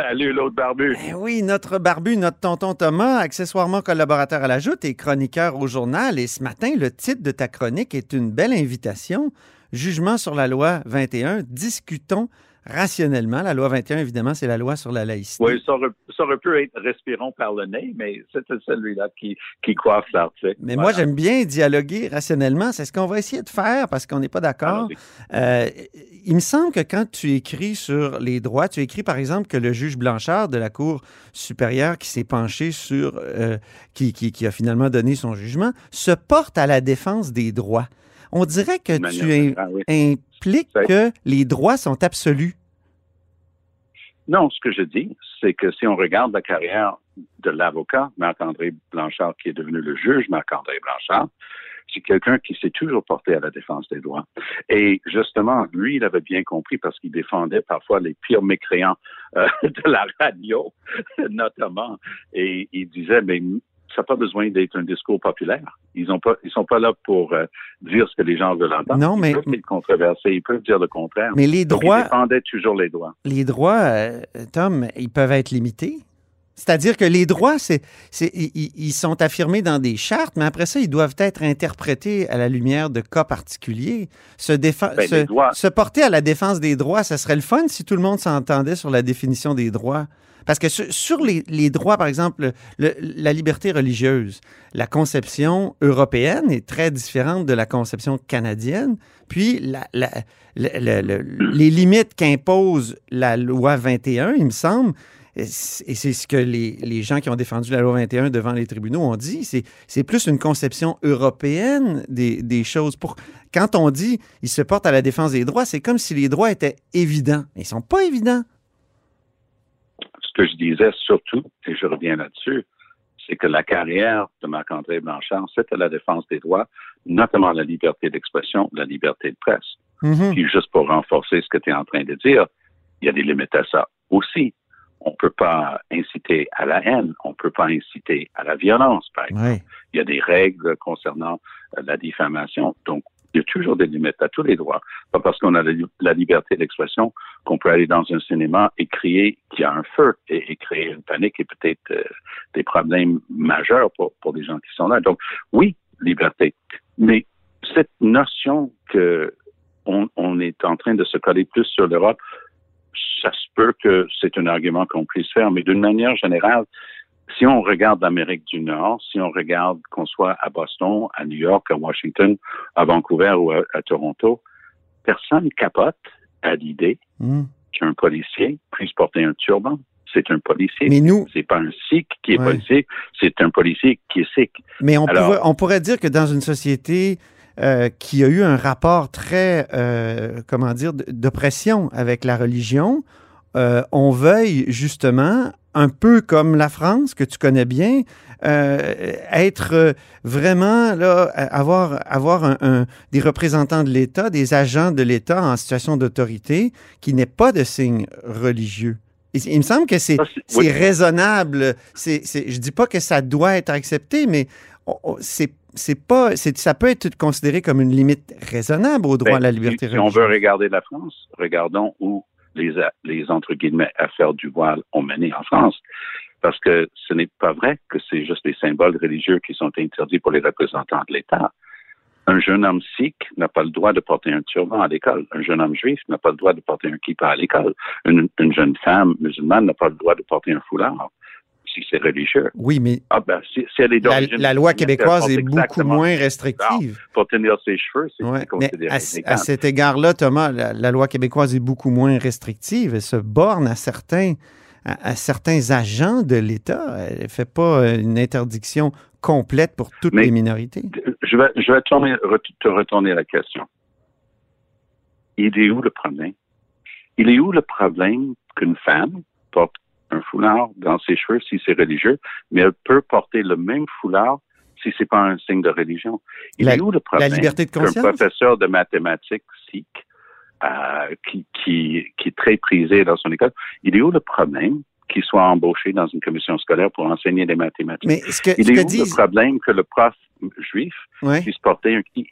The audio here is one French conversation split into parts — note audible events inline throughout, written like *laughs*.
Salut, l'autre barbu. Eh oui, notre barbu, notre tonton Thomas, accessoirement collaborateur à la Joute et chroniqueur au journal. Et ce matin, le titre de ta chronique est une belle invitation. Jugement sur la loi 21. Discutons rationnellement. La loi 21, évidemment, c'est la loi sur la laïcité. Oui, ça aurait, ça aurait pu être respirons par le nez, mais c'était celui-là qui, qui coiffe l'article. Mais moi, j'aime bien dialoguer rationnellement. C'est ce qu'on va essayer de faire parce qu'on n'est pas d'accord. Euh, il me semble que quand tu écris sur les droits, tu écris par exemple que le juge Blanchard de la Cour supérieure qui s'est penché sur, euh, qui, qui, qui a finalement donné son jugement, se porte à la défense des droits. On dirait que tu impliques que les droits sont absolus. Non, ce que je dis, c'est que si on regarde la carrière de l'avocat, Marc-André Blanchard, qui est devenu le juge Marc-André Blanchard, c'est quelqu'un qui s'est toujours porté à la défense des droits. Et justement, lui, il avait bien compris parce qu'il défendait parfois les pires mécréants euh, *laughs* de la radio, *laughs* notamment. Et il disait, mais ça n'a pas besoin d'être un discours populaire. Ils ont pas, ils sont pas là pour euh, dire ce que les gens veulent entendre. Non, mais- Ils peuvent être controversés, ils peuvent dire le contraire. Mais les Donc, droits, il défendait toujours les droits. les droits, euh, Tom, ils peuvent être limités. C'est-à-dire que les droits, c'est, c'est- ils, ils- ils sont affirmés dans des chartes, mais après ça, ils doivent être interprétés à la lumière de cas particuliers. Se, défen- Ben, se, les droits- se porter à la défense des droits, ça serait le fun si tout le monde s'entendait sur la définition des droits. Parce que sur, les, droits, par exemple, le- la liberté religieuse, la conception européenne est très différente de la conception canadienne. Puis, les limites qu'impose la loi 21, il me semble, et c'est ce que les, gens qui ont défendu la loi 21 devant les tribunaux ont dit, c'est, plus une conception européenne des, choses. Pour, quand on dit ils se portent à la défense des droits, c'est comme si les droits étaient évidents. Ils sont pas évidents. Ce que je disais surtout, et je reviens là-dessus, c'est que la carrière de Marc-André Blanchard, c'était la défense des droits, notamment la liberté d'expression, la liberté de presse. Mhm. Puis juste pour renforcer ce que tu es en train de dire, il y a des limites à ça aussi. On peut pas inciter à la haine, on peut pas inciter à la violence, par exemple. Il y a des règles concernant euh, la diffamation. Donc, y a toujours des limites à tous les droits. Pas parce qu'on a la, li- la liberté d'expression qu'on peut aller dans un cinéma et crier qu'il y a un feu et, créer une panique et peut-être euh, des problèmes majeurs pour, pour les gens qui sont là. Donc, oui, liberté. Mais cette notion que on, on est en train de se coller plus sur l'Europe, ça se peut que c'est un argument qu'on puisse faire, mais d'une manière générale, si on regarde l'Amérique du Nord, si on regarde qu'on soit à Boston, à New York, à Washington, à Vancouver ou à, à Toronto, personne capote à l'idée Mhm. qu'un policier puisse porter un turban. C'est un policier. Mais nous, C'est pas un sikh qui est Ouais. policier, c'est un policier qui est sikh. Mais on, Alors- pourrait, on pourrait dire que dans une société euh, qui a eu un rapport très, euh, comment dire, d'oppression avec la religion, euh, on veuille justement, un peu comme la France, que tu connais bien, euh, être euh, vraiment, là, avoir, avoir un- un- des représentants de l'État, des agents de l'État en situation d'autorité qui n'aient pas de signe religieux. Il, il me semble que c'est oui. raisonnable. Je dis pas que ça doit être accepté, mais c'est, c'est pas, ça peut être considéré comme une limite raisonnable au droit Ben, à la liberté si, si on religieuse. veut regarder la France, regardons où les, affaires du voile ont mené en France. Parce que ce n'est pas vrai que c'est juste les symboles religieux qui sont interdits pour les représentants de l'État. Un jeune homme sikh n'a pas le droit de porter un turban à l'école. Un jeune homme juif n'a pas le droit de porter un kippa à l'école. Une jeune femme musulmane n'a pas le droit de porter un foulard si c'est religieux. Oui, mais Ah ben, si, si elle est la, loi québécoise est beaucoup moins restrictive. Pour tenir ses cheveux, c'est Ouais, considéré à, à cet égard-là, Thomas, la, la loi québécoise est beaucoup moins restrictive. Elle se borne à certains, à, à certains agents de l'État. Elle ne fait pas euh, une interdiction complète pour toutes Mais- les minorités. je vais, je vais tourner- re- te retourner la question. Il est où le problème? Il est où le problème qu'une femme porte un foulard dans ses cheveux si c'est religieux, mais elle peut porter le même foulard si c'est pas un signe de religion? Il La- est où le problème? la liberté de conscience? professeur de mathématiques sikh, euh, qui, qui, qui est très prisé dans son école, il est où le problème? Qu'il soit embauché dans une commission scolaire pour enseigner les mathématiques? Mais ce que, il ce est que où le problème que le prof juif Ouais. puisse porter un... Il,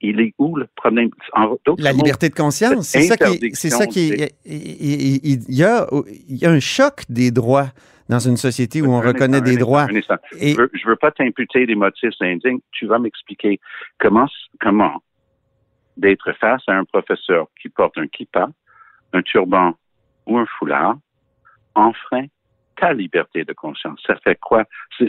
il est où le problème? En La mots, liberté de conscience, c'est ça qui, c'est ça qui, interdiction, il, il- il- il y a, il y a un choc des droits dans une société où on Un reconnaît instant, des droits. instant. Et Je veux, je veux pas t'imputer des motifs indignes. Tu vas m'expliquer comment, comment d'être face à un professeur qui porte un kippa, un turban ou un foulard enfreint ta liberté de conscience. Ça fait quoi?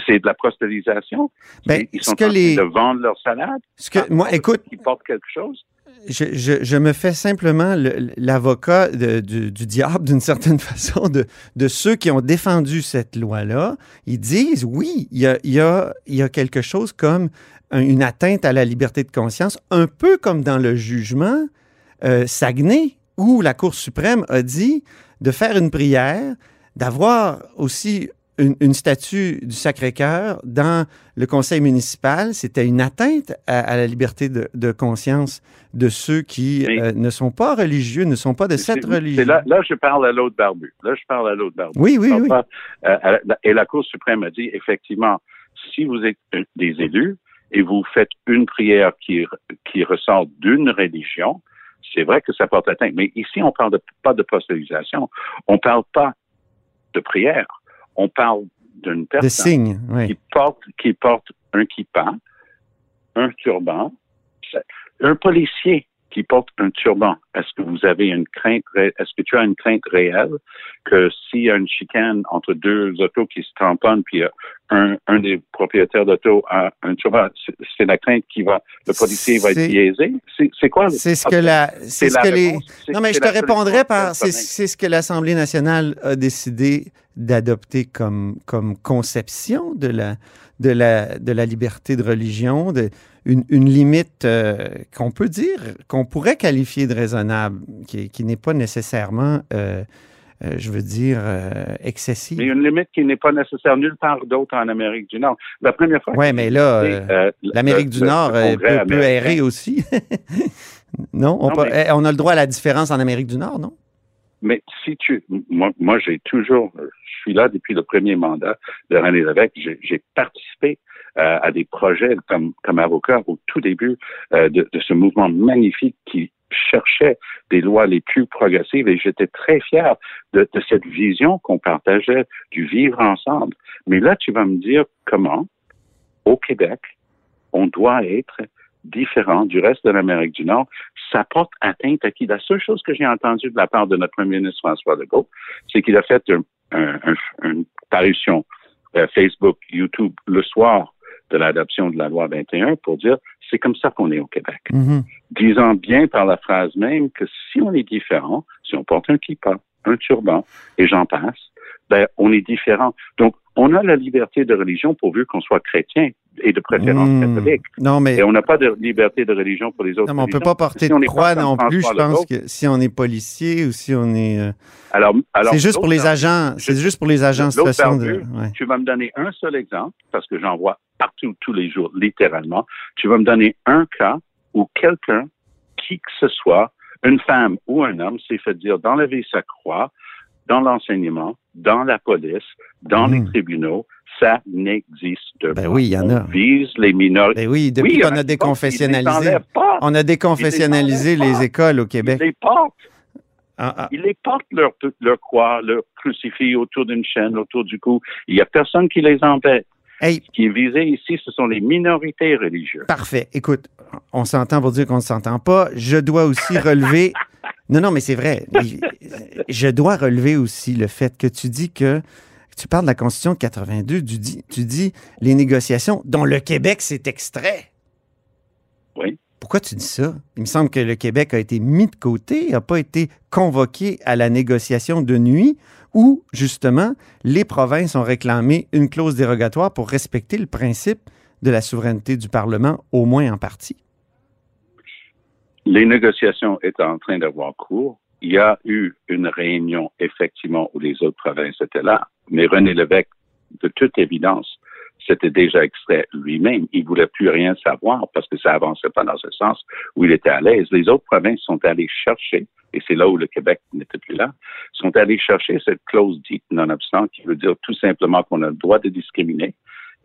C'est de la prostélisation? Ben, Ils sont en train les- de vendre leur salade? ce que, moi, écoute, Ils portent quelque chose? je, je- je me fais simplement le- l'avocat du, du diable, d'une certaine *laughs* façon, de, de ceux qui ont défendu cette loi-là. Ils disent, oui, il y a, il y a- il y a quelque chose comme un- une atteinte à la liberté de conscience, un peu comme dans le jugement euh, Saguenay, où la Cour suprême a dit de faire une prière, d'avoir aussi une, une statue du Sacré-Cœur dans le conseil municipal, c'était une atteinte à, à la liberté de, de conscience de ceux qui euh, ne sont pas religieux, ne sont pas de cette religion. Là, là, je parle à l'autre barbu. Là, je parle à l'autre barbu. Oui, oui, oui. pas, euh, la- et la Cour suprême a dit, effectivement, si vous êtes euh, des élus et vous faites une prière qui, qui ressort d'une religion, c'est vrai que ça porte atteinte. Mais ici, on parle de, pas de prostélisation. On parle pas de prière. On parle d'une personne oui. qui porte, qui porte un kippa, un turban, un policier qui porte un turban. Est-ce que vous avez une crainte, est-ce que tu as une crainte réelle que s'il y a une chicane entre deux autos qui se tamponnent, puis euh, un, un des propriétaires d'auto a un turban, c'est- la crainte qui va, le policier va être biaisé? C'est quoi? le- C'est ce que la, c'est ce la que les, Non, mais je te répondrai par. c'est ce que l'Assemblée nationale a décidé d'adopter comme, comme conception de la, de, la, de la liberté de religion, de, une, une limite euh, qu'on peut dire, qu'on pourrait qualifier de raisonnable, qui, qui n'est pas nécessairement, euh, euh, je veux dire, excessive. Mais une limite qui n'est pas nécessaire nulle part d'autre en Amérique du Nord. La première fois. Oui, mais là, L'Amérique du Nord peut, peut errer aussi. *laughs* non, on, Non, peut- mais- eh, on a le droit à la différence en Amérique du Nord, non? Mais si tu, moi, moi j'ai toujours, je suis là depuis le premier mandat de René Lévesque. J'ai participé euh, à des projets comme, comme avocat au tout début euh, de, de ce mouvement magnifique qui cherchait des lois les plus progressives et j'étais très fier de, de cette vision qu'on partageait du vivre ensemble. Mais là, tu vas me dire comment, au Québec, on doit être différent du reste de l'Amérique du Nord. Ça porte atteinte à qui? La seule chose que j'ai entendue de la part de notre premier ministre François Legault, c'est qu'il a fait un- un- un- une parution euh, Facebook, YouTube le soir de l'adoption de la loi 21 pour dire c'est comme ça qu'on est au Québec. Mhm. Disant bien par la phrase même que si on est différent, si on porte un kippa, un turban, et j'en passe, ben, on est différent. Donc, on a la liberté de religion pourvu qu'on soit chrétien et de préférence Hmm. catholique. Non, mais, Et on n'a pas de liberté de religion pour les autres. non, mais on peut religions. pas porter Si de croix non plus. Je pense que si on est policier ou si on est. euh, Alors, alors c'est juste pour les agents. C'est juste pour les agents en situation de. ouais. Tu vas me donner un seul exemple, parce que j'en vois partout tous les jours, littéralement. Tu vas me donner un cas où quelqu'un, qui que ce soit, une femme ou un homme, s'est fait dire d'enlever sa croix dans l'enseignement, dans la police, dans Mhm. les tribunaux. Ça n'existe Ben pas. oui, il y en a. On vise les minorités. Ben oui, depuis Oui, qu'on a déconfessionnalisé. ils. On a déconfessionnalisé Ils les les écoles au Ils Québec. les portent. Ah, ah. Ils les portent leur, leur croix, leur crucifix autour d'une chaîne, autour du cou. Il n'y a personne qui les embête. Hey, Ce qui est visé ici, ce sont les minorités religieuses. Parfait. Écoute, on s'entend pour dire qu'on ne s'entend pas. Je dois aussi relever. Non, non, mais c'est vrai. *laughs* Je dois relever aussi le fait que tu dis que tu parles de la Constitution de 82, tu dis, tu dis les négociations dont le Québec s'est extrait. Oui. Pourquoi tu dis ça? Il me semble que le Québec a été mis de côté, n'a pas été convoqué à la négociation de nuit où, justement, les provinces ont réclamé une clause dérogatoire pour respecter le principe de la souveraineté du Parlement, au moins en partie. Les négociations étaient en train d'avoir cours. Il y a eu une réunion, effectivement, où les autres provinces étaient là. Mais René Lévesque, de toute évidence, s'était déjà extrait lui-même. Il voulait plus rien savoir parce que ça avançait pas dans ce sens où il était à l'aise. Les autres provinces sont allées chercher, et c'est là où le Québec n'était plus là, sont allées chercher cette clause dite non-obstant qui veut dire tout simplement qu'on a le droit de discriminer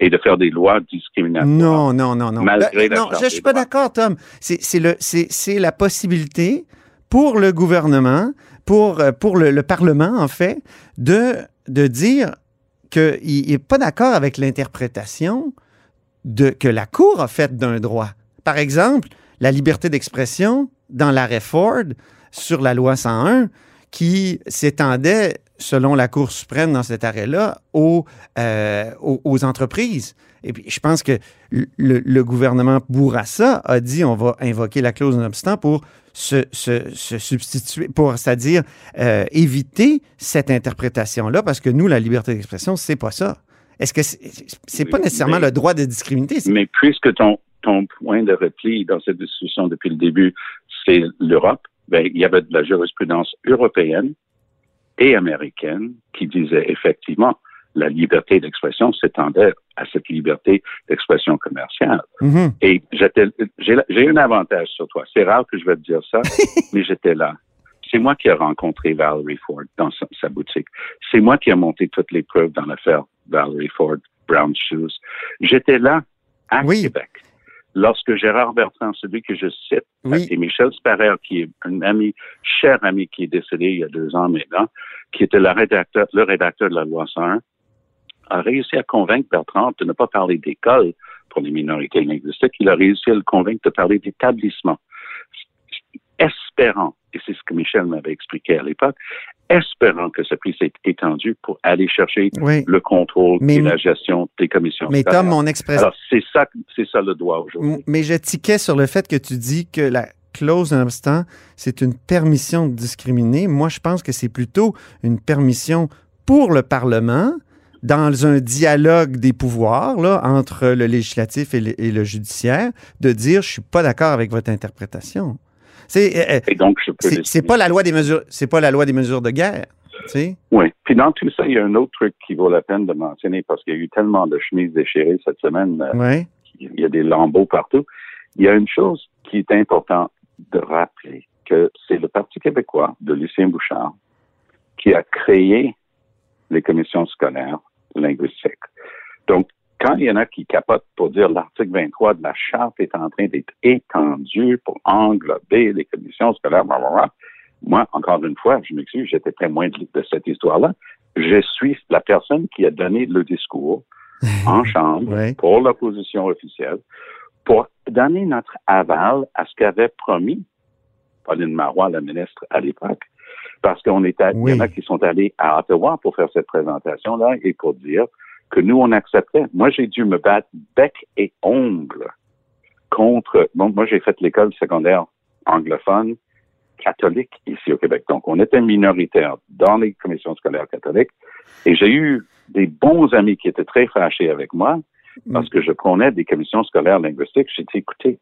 et de faire des lois discriminatoires. Non, non, non, non. Malgré Ben, la non, je des suis pas d'accord, Tom. C'est c'est le- c'est- c'est la possibilité pour le gouvernement, pour, euh, pour le, le Parlement, en fait, de, de dire qu'il n'est pas d'accord avec l'interprétation de, que la Cour a faite d'un droit. Par exemple, la liberté d'expression dans l'arrêt Ford sur la loi 101 qui s'étendait, selon la Cour suprême dans cet arrêt-là, aux, euh, aux, aux entreprises. Et puis, je pense que le, le gouvernement Bourassa a dit on va invoquer la clause non-obstant pour se, se- se substituer, pour, c'est-à-dire euh, éviter cette interprétation-là, parce que nous, la liberté d'expression, c'est pas ça. Est-ce que c'est, c'est pas nécessairement mais- le droit de discriminer? c'est- Mais puisque ton, ton point de repli dans cette discussion depuis le début, c'est l'Europe, ben, il y avait de la jurisprudence européenne et américaine qui disait effectivement la liberté d'expression s'étendait à cette liberté d'expression commerciale. Mhm. Et j'étais, j'ai, j'ai un avantage sur toi. C'est rare que je vais te dire ça, *laughs* mais j'étais là. C'est moi qui ai rencontré Valerie Ford dans sa, sa boutique. C'est moi qui ai monté toutes les preuves dans l'affaire Valerie Ford, Brown Shoes. J'étais là à Oui. Québec. Lorsque Gérard Bertrand, celui que je cite, Oui. et Michel Sparrer, qui est un ami, cher ami qui est décédé il y a deux ans maintenant, qui était le rédacteur, le rédacteur de la loi 101, a réussi à convaincre Bertrand de ne pas parler d'école pour les minorités linguistiques. Il a réussi à le convaincre de parler d'établissement. Espérant, et c'est ce que Michel m'avait expliqué à l'époque, espérant que ça puisse être étendu pour aller chercher Oui. le contrôle Mais- et la gestion des commissions. Mais. Tom, mon expression. Alors, c'est ça, c'est ça le droit aujourd'hui. Mais je tiquais sur le fait que tu dis que la clause non-obstant, c'est une permission de discriminer. Moi, je pense que c'est plutôt une permission pour le Parlement dans un dialogue des pouvoirs là, entre le législatif et le, et le judiciaire de dire je suis pas d'accord avec votre interprétation. C'est euh, euh, Et donc, je peux c'est pas la loi des mesures c'est pas la loi des mesures de guerre. Oui. Puis dans tout ça, il y a un autre truc qui vaut la peine de mentionner parce qu'il y a eu tellement de chemises déchirées cette semaine. euh, Ouais. il y a des lambeaux partout. Il y a une chose qui est importante de rappeler, que c'est le Parti québécois de Lucien Bouchard qui a créé les commissions scolaires linguistiques. Donc, quand il y en a qui capotent pour dire l'article 23 de la charte est en train d'être étendu pour englober les commissions scolaires, blablabla, moi, encore une fois, je m'excuse, j'étais témoin de, de cette histoire-là. Je suis la personne qui a donné le discours *laughs* en chambre Ouais. pour l'opposition officielle pour donner notre aval à ce qu'avait promis Pauline Marois, la ministre à l'époque, parce qu'on est à- il y en a qui sont allés à Ottawa pour faire cette présentation-là et pour dire que nous, on acceptait. Moi, j'ai dû me battre bec et ongle contre, bon, moi, j'ai fait l'école secondaire anglophone catholique ici au Québec. Donc, on était minoritaire dans les commissions scolaires catholiques et j'ai eu des bons amis qui étaient très fâchés avec moi parce que je prenais des commissions scolaires linguistiques. J'ai dit, écoutez,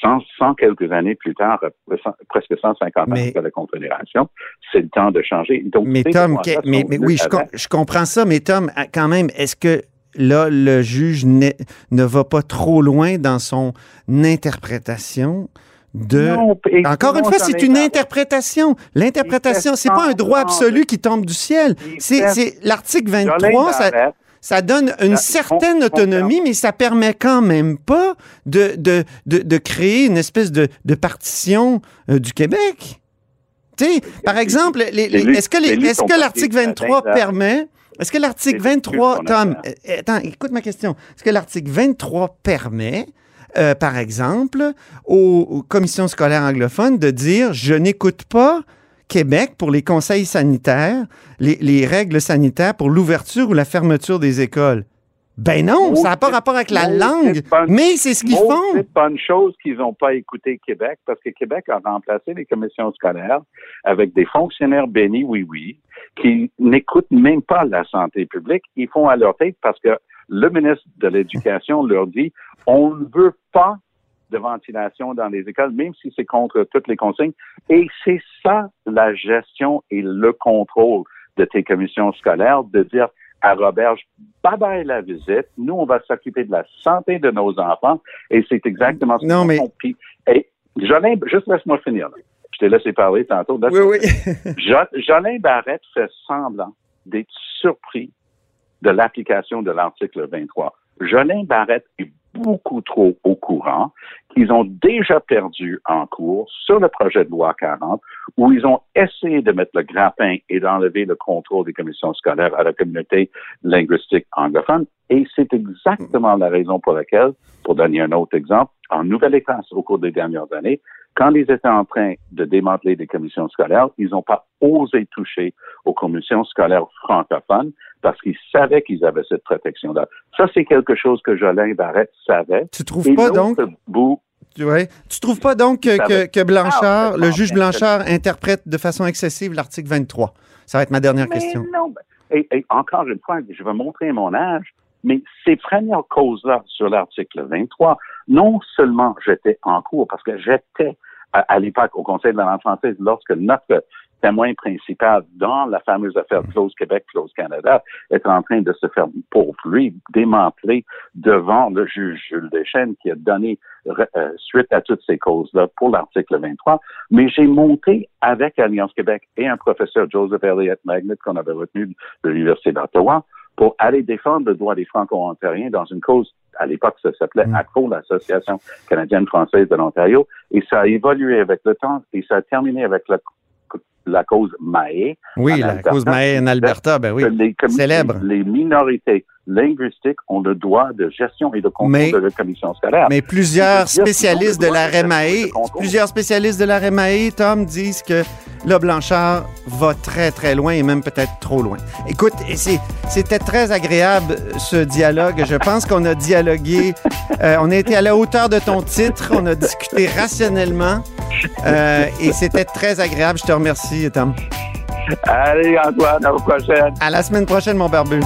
100, 100 quelques années plus tard, euh, presque 150 ans Mais- après la Confédération, c'est le temps de changer. Donc, Mais Tom, que- mais, oui, je, com- avec. je comprends ça, mais Tom, quand même, est-ce que là, le juge ne va pas trop loin dans son interprétation de... Non, Encore une fois, c'est une interprétation. L'interprétation, c'est pas un droit absolu de- qui tombe du ciel. C'est l'article Jolene 23, ça, ça donne une certaine on- on autonomie, mais ça permet quand même pas de, de, de, de créer une espèce de, de partition euh, du Québec. Par exemple, est-ce que, l'article de 23 matin, là. permet... Est-ce que l'article C'est 23, qu'on Tom, euh, attends, écoute ma question. Est-ce que l'article 23 permet, euh, par exemple, aux, aux commissions scolaires anglophones de dire je n'écoute pas Québec pour les conseils sanitaires, les, les règles sanitaires pour l'ouverture ou la fermeture des écoles? Ben non, ça n'a pas rapport avec la langue, mais c'est ce qu'ils font. C'est bonne chose qu'ils n'ont pas écouté Québec parce que Québec a remplacé les commissions scolaires avec des fonctionnaires bénis, oui, oui, qui n'écoutent même pas la santé publique. Ils font à leur tête parce que le ministre de l'Éducation leur dit on ne veut pas de ventilation dans les écoles, même si c'est contre toutes les consignes. Et c'est ça la gestion et le contrôle de tes commissions scolaires, de dire à Roberge, bye bye la visite. Nous, on va s'occuper de la santé de nos enfants. Et c'est exactement ce qu'on mais- et Jolin, juste laisse-moi finir. là. Je t'ai laissé parler tantôt. Oui, oui. *laughs* Jo- Jolin Barrette fait semblant d'être surpris de l'application de l'article 23. Jolin Barrette est beaucoup trop au courant qu'ils ont déjà perdu en cours sur le projet de loi 40, où ils ont essayé de mettre le grappin et d'enlever le contrôle des commissions scolaires à la communauté linguistique anglophone. Et c'est exactement la raison pour laquelle, pour donner un autre exemple, en Nouvelle-Écosse, au cours des dernières années, quand ils étaient en train de démanteler des commissions scolaires, ils n'ont pas osé toucher aux commissions scolaires francophones parce qu'ils savaient qu'ils avaient cette protection-là. Ça, c'est quelque chose que Jolin Barrette savait. Tu trouves Et pas donc bout, Tu, ouais. Tu trouves pas donc que, Blanchard, Ah, le juge Blanchard, interprète de façon excessive l'article 23? Ça va être ma dernière Mais question. non. Et, et encore une fois, je vais montrer mon âge, mais ces premières causes-là sur l'article 23, non seulement j'étais en cours, parce que j'étais à, l'époque au Conseil de la langue française lorsque notre témoin principal dans la fameuse affaire Close Québec, Close Canada, est en train de se faire, pour lui, démanteler devant le juge Jules Deschênes qui a donné euh, suite à toutes ces causes-là pour l'article 23. Mais j'ai monté avec Alliance Québec et un professeur Joseph Elliott Magnet qu'on avait retenu de l'Université d'Ottawa pour aller défendre le droit des Franco-Ontariens dans une cause, à l'époque, ça s'appelait Mm. ACFO, l'Association canadienne-française de l'Ontario, et ça a évolué avec le temps et ça a terminé avec la, la cause Maé. Oui, la Alberta. cause Maé en Alberta, ben oui. les, célèbre. les minorités linguistiques ont le droit de gestion et de contrôle Mais- de la commission scolaire. Mais plusieurs spécialistes de la REMAE, plusieurs spécialistes de la REMAE, Tom, disent que là, Blanchard va très, très loin et même peut-être trop loin. Écoute, c'était très agréable, ce dialogue. Je pense qu'on a dialogué, euh, on a été à la hauteur de ton titre, on a discuté rationnellement euh, et c'était très agréable. Je te remercie, Tom. Allez, Antoine, à la prochaine. À la semaine prochaine, mon barbu.